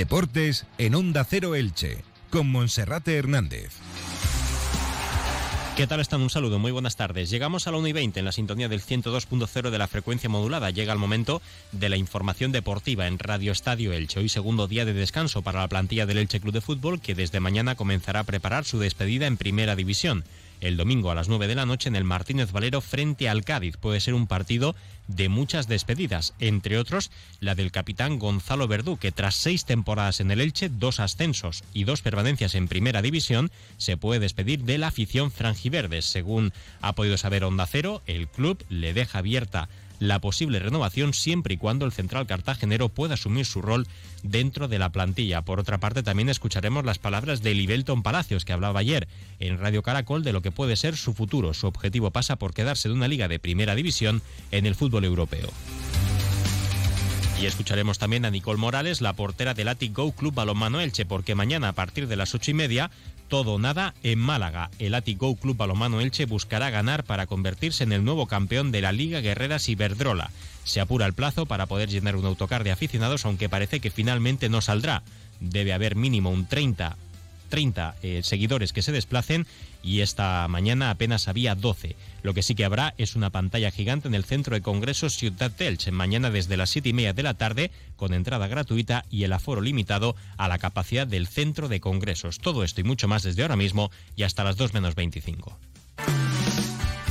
Deportes en Onda Cero Elche, con Monserrate Hernández. ¿Qué tal están? Un saludo, muy buenas tardes. Llegamos a la 1 y 20 en la sintonía del 102.0 de la frecuencia modulada. Llega el momento de la información deportiva en Radio Estadio Elche. Hoy segundo día de descanso para la plantilla del Elche Club de Fútbol que desde mañana comenzará a preparar su despedida en Primera División el domingo a las 9 de la noche en el Martínez Valero frente al Cádiz. Puede ser un partido de muchas despedidas, entre otros la del capitán Gonzalo Verdú, que tras seis temporadas en el Elche, dos ascensos y dos permanencias en primera división, se puede despedir de la afición franjiverdes. Según ha podido saber Onda Cero, el club le deja abierta la posible renovación siempre y cuando el central cartagenero pueda asumir su rol dentro de la plantilla. Por otra parte, también escucharemos las palabras de Libelton Palacios, que hablaba ayer en Radio Caracol de lo que puede ser su futuro. Su objetivo pasa por quedarse de una liga de primera división en el fútbol europeo. Y escucharemos también a Nicole Morales, la portera del Atic Go Club Balonmano Elche, porque mañana a partir de las ocho y media todo nada en Málaga. El Atigo Club Balomano Elche buscará ganar para convertirse en el nuevo campeón de la Liga Guerreras Iberdrola. Se apura el plazo para poder llenar un autocar de aficionados, aunque parece que finalmente no saldrá. Debe haber mínimo un 30 30 eh, seguidores que se desplacen y esta mañana apenas había 12. Lo que sí que habrá es una pantalla gigante en el centro de congresos Ciudad Telch, mañana desde las 7 y media de la tarde, con entrada gratuita y el aforo limitado a la capacidad del centro de congresos. Todo esto y mucho más desde ahora mismo y hasta las 2 menos 25.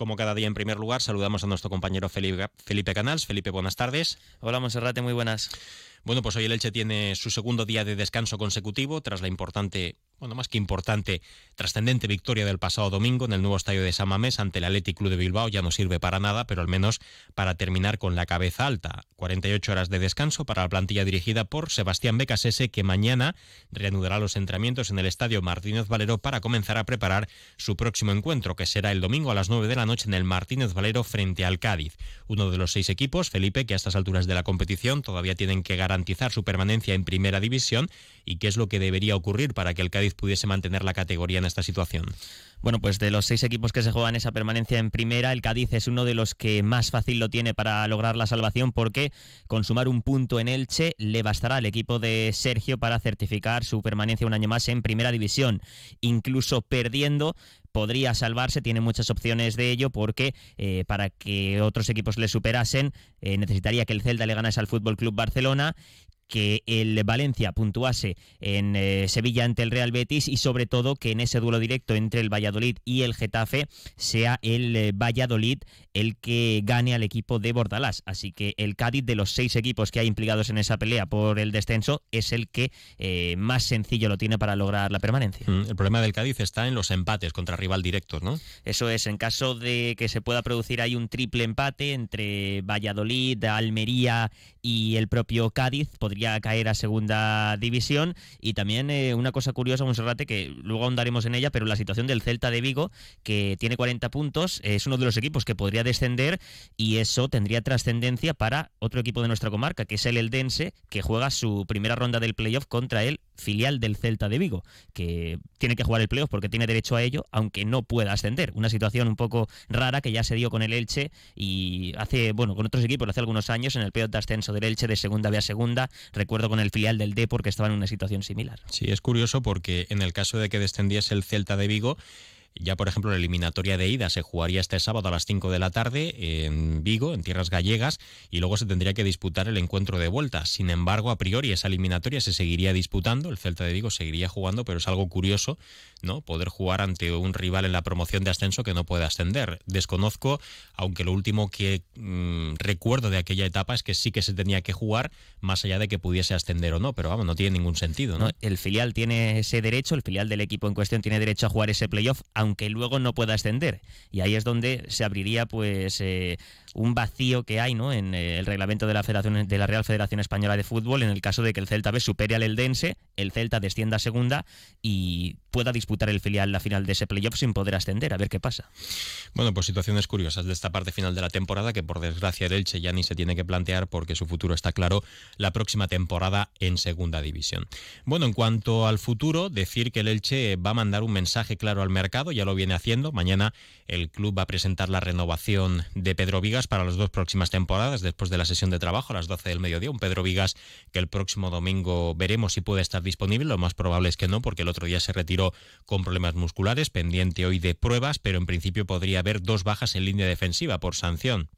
Como cada día, en primer lugar, saludamos a nuestro compañero Felipe, Felipe Canals. Felipe, buenas tardes. Hola, Monserrate, muy buenas. Bueno, pues hoy el Elche tiene su segundo día de descanso consecutivo tras la importante bueno, más que importante, trascendente victoria del pasado domingo en el nuevo estadio de San Mamés ante el Athletic Club de Bilbao ya no sirve para nada, pero al menos para terminar con la cabeza alta. 48 horas de descanso para la plantilla dirigida por Sebastián Becasese, que mañana reanudará los entrenamientos en el estadio Martínez Valero para comenzar a preparar su próximo encuentro, que será el domingo a las 9 de la noche en el Martínez Valero frente al Cádiz. Uno de los seis equipos, Felipe, que a estas alturas de la competición todavía tienen que garantizar su permanencia en primera división y qué es lo que debería ocurrir para que el Cádiz pudiese mantener la categoría en esta situación. Bueno, pues de los seis equipos que se juegan esa permanencia en primera, el Cádiz es uno de los que más fácil lo tiene para lograr la salvación porque con sumar un punto en Elche le bastará al equipo de Sergio para certificar su permanencia un año más en primera división. Incluso perdiendo podría salvarse, tiene muchas opciones de ello porque eh, para que otros equipos le superasen eh, necesitaría que el Celta le ganase al Fútbol Club Barcelona que el Valencia puntuase en eh, Sevilla ante el Real Betis y sobre todo que en ese duelo directo entre el Valladolid y el Getafe sea el eh, Valladolid el que gane al equipo de Bordalás. Así que el Cádiz de los seis equipos que hay implicados en esa pelea por el descenso es el que eh, más sencillo lo tiene para lograr la permanencia. Mm, el problema del Cádiz está en los empates contra rival directos, ¿no? Eso es, en caso de que se pueda producir ahí un triple empate entre Valladolid, Almería y el propio Cádiz, podría caer a segunda división. Y también eh, una cosa curiosa, Monserrate, que luego ahondaremos en ella, pero la situación del Celta de Vigo, que tiene 40 puntos, es uno de los equipos que podría descender y eso tendría trascendencia para otro equipo de nuestra comarca, que es el Eldense, que juega su primera ronda del playoff contra el filial del Celta de Vigo, que tiene que jugar el playoff porque tiene derecho a ello, aunque no pueda ascender. Una situación un poco rara que ya se dio con el Elche y hace, bueno, con otros equipos hace algunos años en el playoff de ascenso del Elche de segunda B a segunda, recuerdo con el filial del D porque estaba en una situación similar. Sí, es curioso porque en el caso de que descendiese el Celta de Vigo, ya, por ejemplo, la eliminatoria de ida se jugaría este sábado a las 5 de la tarde en Vigo, en tierras gallegas, y luego se tendría que disputar el encuentro de vuelta. Sin embargo, a priori esa eliminatoria se seguiría disputando, el Celta de Vigo seguiría jugando, pero es algo curioso, ¿no? Poder jugar ante un rival en la promoción de ascenso que no puede ascender. Desconozco, aunque lo último que mm, recuerdo de aquella etapa es que sí que se tenía que jugar, más allá de que pudiese ascender o no, pero vamos, no tiene ningún sentido, el filial tiene ese derecho, el filial del equipo en cuestión tiene derecho a jugar ese playoff aunque luego no pueda ascender. Y ahí es donde se abriría pues eh, un vacío que hay ¿no? en eh, el reglamento de la, Federación, de la Real Federación Española de Fútbol en el caso de que el Celta B supere al Eldense, el Celta descienda a segunda y pueda disputar el filial la final de ese playoff sin poder ascender. A ver qué pasa. Bueno, pues situaciones curiosas de esta parte final de la temporada que por desgracia el Elche ya ni se tiene que plantear porque su futuro está claro la próxima temporada en segunda división. Bueno, en cuanto al futuro, decir que el Elche va a mandar un mensaje claro al mercado, ya lo viene haciendo. Mañana el club va a presentar la renovación de Pedro Para las dos próximas temporadas después de la sesión de trabajo a las 12 del mediodía. Un Pedro Vigas que el próximo domingo veremos si puede estar disponible. Lo más probable es que no, porque el otro día se retiró con problemas musculares, pendiente hoy de pruebas, pero en principio podría haber dos bajas en línea defensiva por sanción.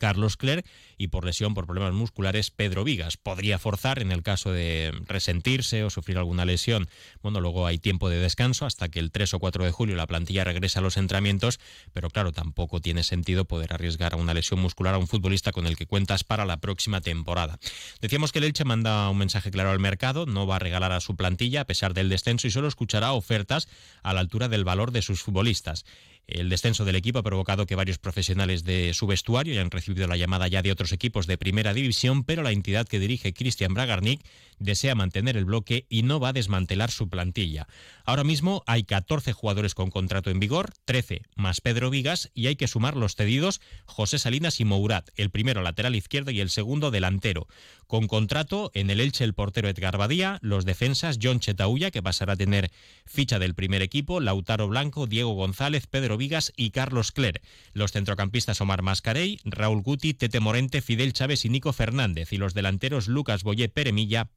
Carlos Clerc y por lesión por problemas musculares Pedro Vigas. Podría forzar en el caso de resentirse o sufrir alguna lesión. Bueno, luego hay tiempo de descanso hasta que el 3 o 4 de julio la plantilla regresa a los entrenamientos, pero claro, tampoco tiene sentido poder arriesgar a una lesión muscular a un futbolista con el que cuentas para la próxima temporada. Decíamos que el Elche manda un mensaje claro al mercado, no va a regalar a su plantilla a pesar del descenso y solo escuchará ofertas a la altura del valor de sus futbolistas. El descenso del equipo ha provocado que varios profesionales de su vestuario hayan recibido la llamada ya de otros equipos de primera división, pero la entidad que dirige Cristian Bragarnik desea mantener el bloque y no va a desmantelar su plantilla. Ahora mismo hay 14 jugadores con contrato en vigor, 13 más Pedro Vigas y hay que sumar los cedidos José Salinas y Mourat, el primero lateral izquierdo y el segundo delantero. Con contrato en el Elche el portero Edgar Badía, los defensas John Chetauya, que pasará a tener ficha del primer equipo, Lautaro Blanco, Diego González, Pedro Vigas y Carlos Cler. Los centrocampistas Omar Mascarey, Raúl Guti, Tete Morente, Fidel Chávez y Nico Fernández y los delanteros Lucas Boyé Peremilla,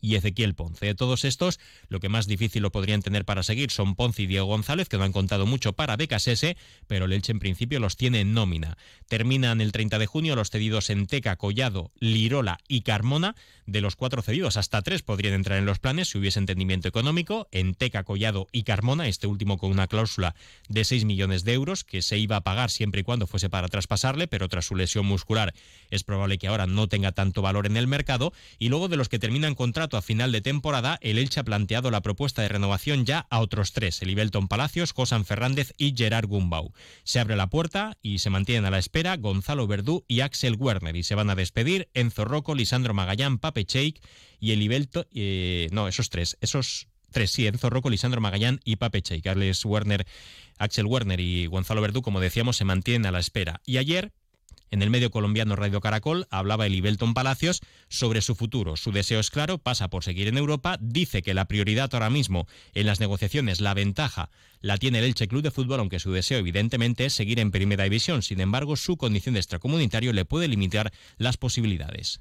y Ezequiel Ponce. De todos estos, lo que más difícil lo podrían tener para seguir son Ponce y Diego González, que no han contado mucho para Becasese, pero el Elche en principio los tiene en nómina. Terminan el 30 de junio los cedidos en Teca, Collado, Lirola y Carmona. De los cuatro cedidos, hasta tres podrían entrar en los planes si hubiese entendimiento económico. En Teca, Collado y Carmona, este último con una cláusula de 6 millones de euros, que se iba a pagar siempre y cuando fuese para traspasarle, pero tras su lesión muscular es probable que ahora no tenga tanto valor en el mercado. Y luego de los que terminan contrato a final de temporada, el Elche ha planteado la propuesta de renovación ya a otros tres, el Ibelton Palacios, Josan Fernández y Gerard Gumbau. Se abre la puerta y se mantienen a la espera Gonzalo Verdú y Axel Werner y se van a despedir Enzo Rocco, Lisandro Magallán, Pape Cheik y el Ibelton... Eh, no, esos tres, esos tres, sí, Enzo Rocco, Lisandro Magallán y Pape Cheik. Carles Werner, Axel Werner y Gonzalo Verdú, como decíamos, se mantienen a la espera. Y ayer en el medio colombiano Radio Caracol hablaba Elibelton Palacios sobre su futuro. Su deseo es claro, pasa por seguir en Europa, dice que la prioridad ahora mismo en las negociaciones, la ventaja la tiene el Elche Club de Fútbol, aunque su deseo evidentemente es seguir en Primera División. Sin embargo, su condición de extracomunitario le puede limitar las posibilidades.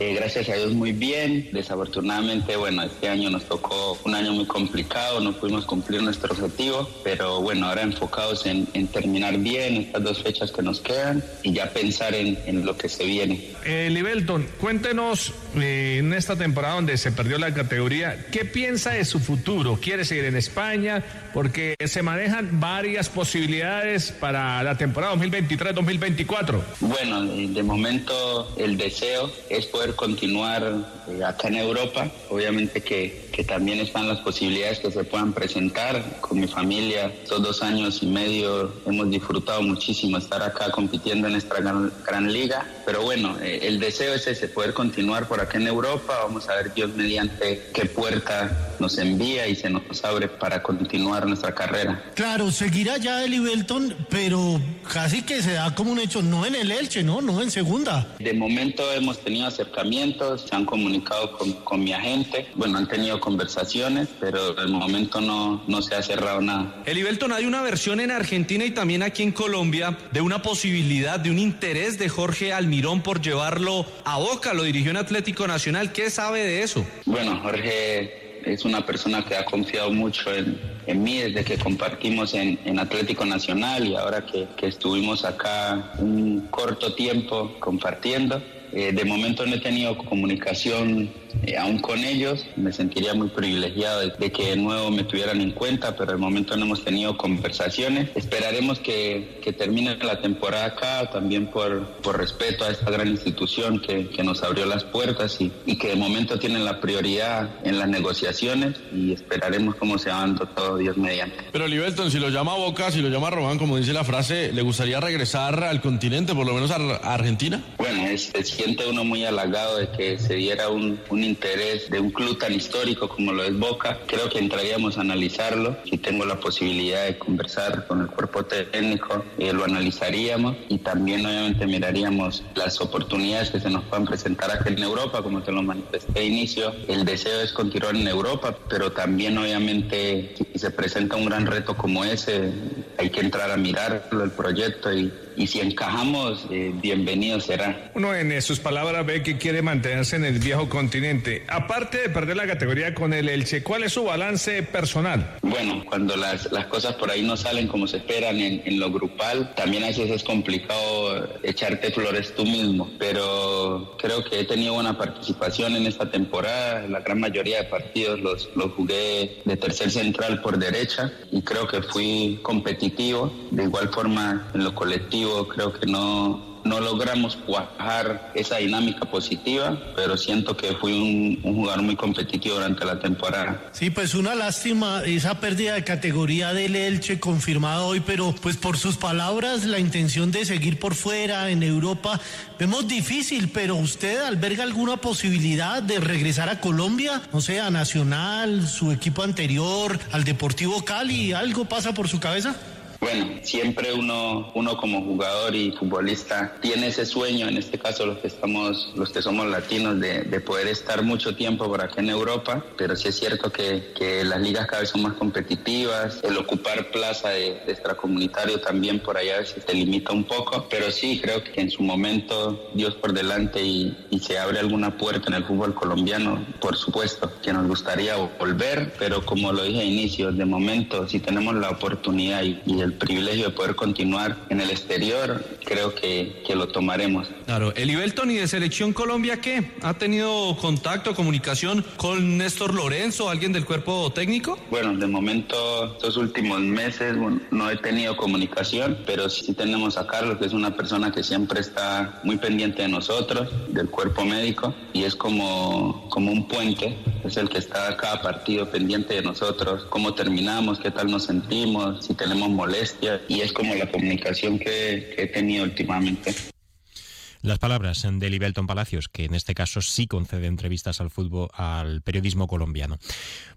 Eh, gracias a Dios muy bien. Desafortunadamente, bueno, este año nos tocó un año muy complicado, no pudimos cumplir nuestro objetivo, pero bueno, ahora enfocados en, terminar bien estas dos fechas que nos quedan y ya pensar en, lo que se viene. Eh, Libelton, cuéntenos eh, en esta temporada donde se perdió la categoría, ¿qué piensa de su futuro? ¿Quiere seguir en España? Porque se manejan varias posibilidades para la temporada 2023-2024. Bueno, de momento el deseo es poder continuar eh, acá en Europa. Obviamente que, que, también están las posibilidades que se puedan presentar con mi familia. Estos dos años y medio hemos disfrutado muchísimo estar acá compitiendo en esta gran, liga. Pero bueno, eh, el deseo es ese, poder continuar por acá en Europa. Vamos a ver Dios mediante qué puerta nos envía y se nos abre para continuar nuestra carrera. Claro, seguirá ya el Ibelton, pero casi que se da como un hecho, no en el Elche, ¿no? No en segunda. De momento hemos tenido acercamientos, se han comunicado con, con mi agente, bueno, han tenido conversaciones, pero de momento no, no se ha cerrado nada. El Ibelton, hay una versión en Argentina y también aquí en Colombia de una posibilidad, de un interés de Jorge Almirón por llevarlo a Boca, lo dirigió en Atlético Nacional. ¿Qué sabe de eso? Bueno, Jorge es una persona que ha confiado mucho en, en mí desde que compartimos en, en Atlético Nacional y ahora que, que, estuvimos acá un corto tiempo compartiendo. Eh, de momento no he tenido comunicación eh, aún con ellos. Me sentiría muy privilegiado de, que de nuevo me tuvieran en cuenta, pero de momento no hemos tenido conversaciones. Esperaremos que, que termine la temporada acá, también por, por respeto a esta gran institución que, que nos abrió las puertas y, y, que de momento tienen la prioridad en las negociaciones y esperaremos cómo se va dando todo Dios mediante. Pero Libelton, si lo llama Boca, si lo llama Román, como dice la frase, ¿le gustaría regresar al continente, por lo menos a, a Argentina? Bueno, es, se siente uno muy halagado de que se diera un, un interés de un club tan histórico como lo es Boca. Creo que entraríamos a analizarlo. Si tengo la posibilidad de conversar con el cuerpo técnico, eh, lo analizaríamos y también obviamente miraríamos las oportunidades que se nos puedan presentar aquí en Europa, como te lo manifesté de inicio. El deseo es continuar en Europa, pero también obviamente si se presenta un gran reto como ese, hay que entrar a mirarlo, el proyecto y y si encajamos, eh, bienvenido será. Uno en sus palabras ve que quiere mantenerse en el viejo continente. Aparte de perder la categoría con el Elche, ¿cuál es su balance personal? Bueno, cuando las, las cosas por ahí no salen como se esperan en, en lo grupal, también a veces es complicado echarte flores tú mismo, pero creo que he tenido buena participación en esta temporada. La gran mayoría de partidos los, los jugué de tercer central por derecha y creo que fui competitivo. De igual forma, en lo colectivo creo que no, no logramos cuajar esa dinámica positiva, pero siento que fui un, un, jugador muy competitivo durante la temporada. Sí, pues una lástima esa pérdida de categoría del Elche confirmada hoy, pero pues por sus palabras la intención de seguir por fuera en Europa vemos difícil, pero usted alberga alguna posibilidad de regresar a Colombia, no sé, a Nacional, su equipo anterior, al Deportivo Cali, ¿algo pasa por su cabeza? Bueno, siempre uno, uno como jugador y futbolista tiene ese sueño, en este caso los que estamos, los que somos latinos, de, de poder estar mucho tiempo por acá en Europa, pero sí es cierto que, las ligas cada vez son más competitivas, el ocupar plaza de, extracomunitario también por allá a veces te limita un poco, pero sí creo que en su momento Dios por delante y, se abre alguna puerta en el fútbol colombiano, por supuesto, que nos gustaría volver, pero como lo dije a inicio, de momento si tenemos la oportunidad y, y el el privilegio de poder continuar en el exterior, creo que, que lo tomaremos. Claro, el Ibelton y de Selección Colombia, ¿qué? ¿Ha tenido contacto, comunicación con Néstor Lorenzo, alguien del cuerpo técnico? Bueno, de momento, estos últimos meses bueno, no he tenido comunicación, pero sí tenemos a Carlos, que es una persona que siempre está muy pendiente de nosotros, del cuerpo médico, y es como, como un puente, es el que está cada partido pendiente de nosotros, cómo terminamos, qué tal nos sentimos, si tenemos molestias y es como la comunicación que, he tenido últimamente. Las palabras de Libelton Palacios, que en este caso sí concede entrevistas al fútbol, al periodismo colombiano.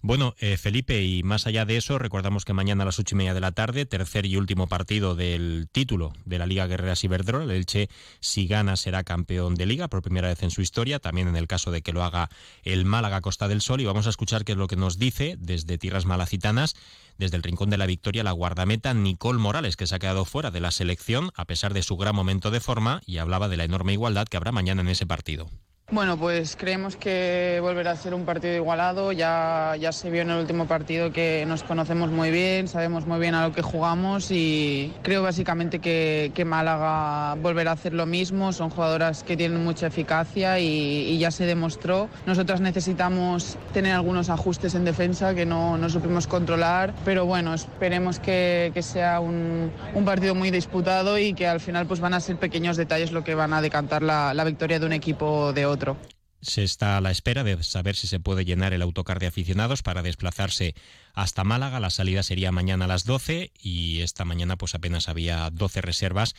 Bueno, eh, Felipe, y más allá de eso, recordamos que mañana a las ocho y media de la tarde, tercer y último partido del título de la Liga Guerreras Iberdrola. El Elche, si gana, será campeón de Liga por primera vez en su historia, también en el caso de que lo haga el Málaga Costa del Sol. Y vamos a escuchar qué es lo que nos dice desde Tierras Malacitanas desde el Rincón de la Victoria la guardameta Nicole Morales, que se ha quedado fuera de la selección a pesar de su gran momento de forma y hablaba de la enorme igualdad que habrá mañana en ese partido. Bueno, pues creemos que volverá a ser un partido igualado. Ya, ya se vio en el último partido que nos conocemos muy bien, sabemos muy bien a lo que jugamos y creo básicamente que, que Málaga volverá a hacer lo mismo. Son jugadoras que tienen mucha eficacia y, ya se demostró. Nosotras necesitamos tener algunos ajustes en defensa que no, no supimos controlar, pero bueno, esperemos que, que sea un, un, partido muy disputado y que al final pues van a ser pequeños detalles lo que van a decantar la, la victoria de un equipo de otro. Se está a la espera de saber si se puede llenar el autocar de aficionados para desplazarse hasta Málaga. La salida sería mañana a las 12 y esta mañana pues apenas había 12 reservas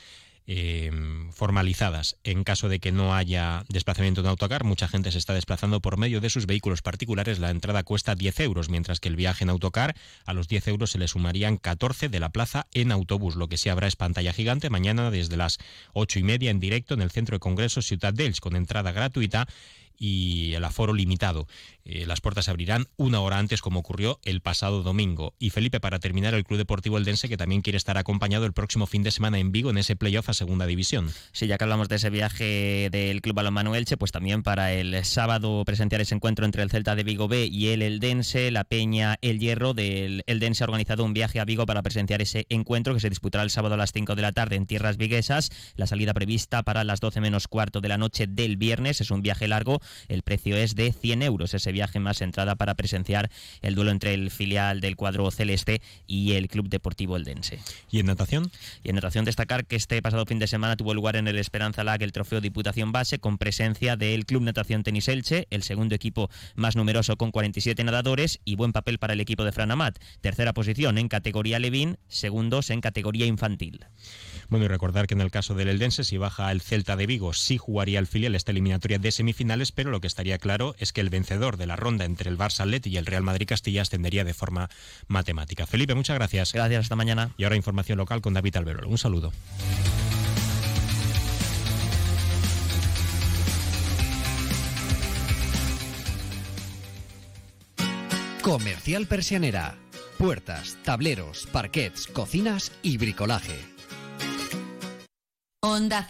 eh, formalizadas. En caso de que no haya desplazamiento en autocar, mucha gente se está desplazando por medio de sus vehículos particulares. La entrada cuesta 10 euros, mientras que el viaje en autocar a los 10 euros se le sumarían 14 de la plaza en autobús. Lo que sí habrá es pantalla gigante mañana desde las 8 y media en directo en el Centro de Congresos Ciudad Delch con entrada gratuita y el aforo limitado. Eh, las puertas se abrirán una hora antes como ocurrió el pasado domingo. Y Felipe, para terminar, el Club Deportivo Eldense que también quiere estar acompañado el próximo fin de semana en Vigo en ese playoff a Segunda División. Sí, ya que hablamos de ese viaje del Club Balonmano Elche, pues también para el sábado presentar ese encuentro entre el Celta de Vigo B y el Eldense, la Peña El Hierro del Eldense ha organizado un viaje a Vigo para presenciar ese encuentro que se disputará el sábado a las 5 de la tarde en tierras viguesas. La salida prevista para las 12 menos cuarto de la noche del viernes es un viaje largo El precio es de 100 euros. Viaje más entrada para presenciar el duelo entre el filial del cuadro celeste y el Club Deportivo Eldense. ¿Y en natación? Y en natación destacar que este pasado fin de semana tuvo lugar en el Esperanza Lag el trofeo Diputación Base con presencia del Club Natación Tenis Elche, el segundo equipo más numeroso con 47 nadadores y buen papel para el equipo de Franamat. Tercera posición en categoría Levin, segundos en categoría infantil. Bueno, y recordar que en el caso del Eldense, si baja el Celta de Vigo, sí jugaría el filial esta eliminatoria de semifinales, pero lo que estaría claro es que el vencedor de la ronda entre el Barça Atleti y el Real Madrid Castilla ascendería de forma matemática. Felipe, muchas gracias. Gracias, hasta mañana. Y ahora información local con David Alberol. Un saludo. Comercial Persianera. Puertas, tableros, parquets, cocinas y bricolaje. Onda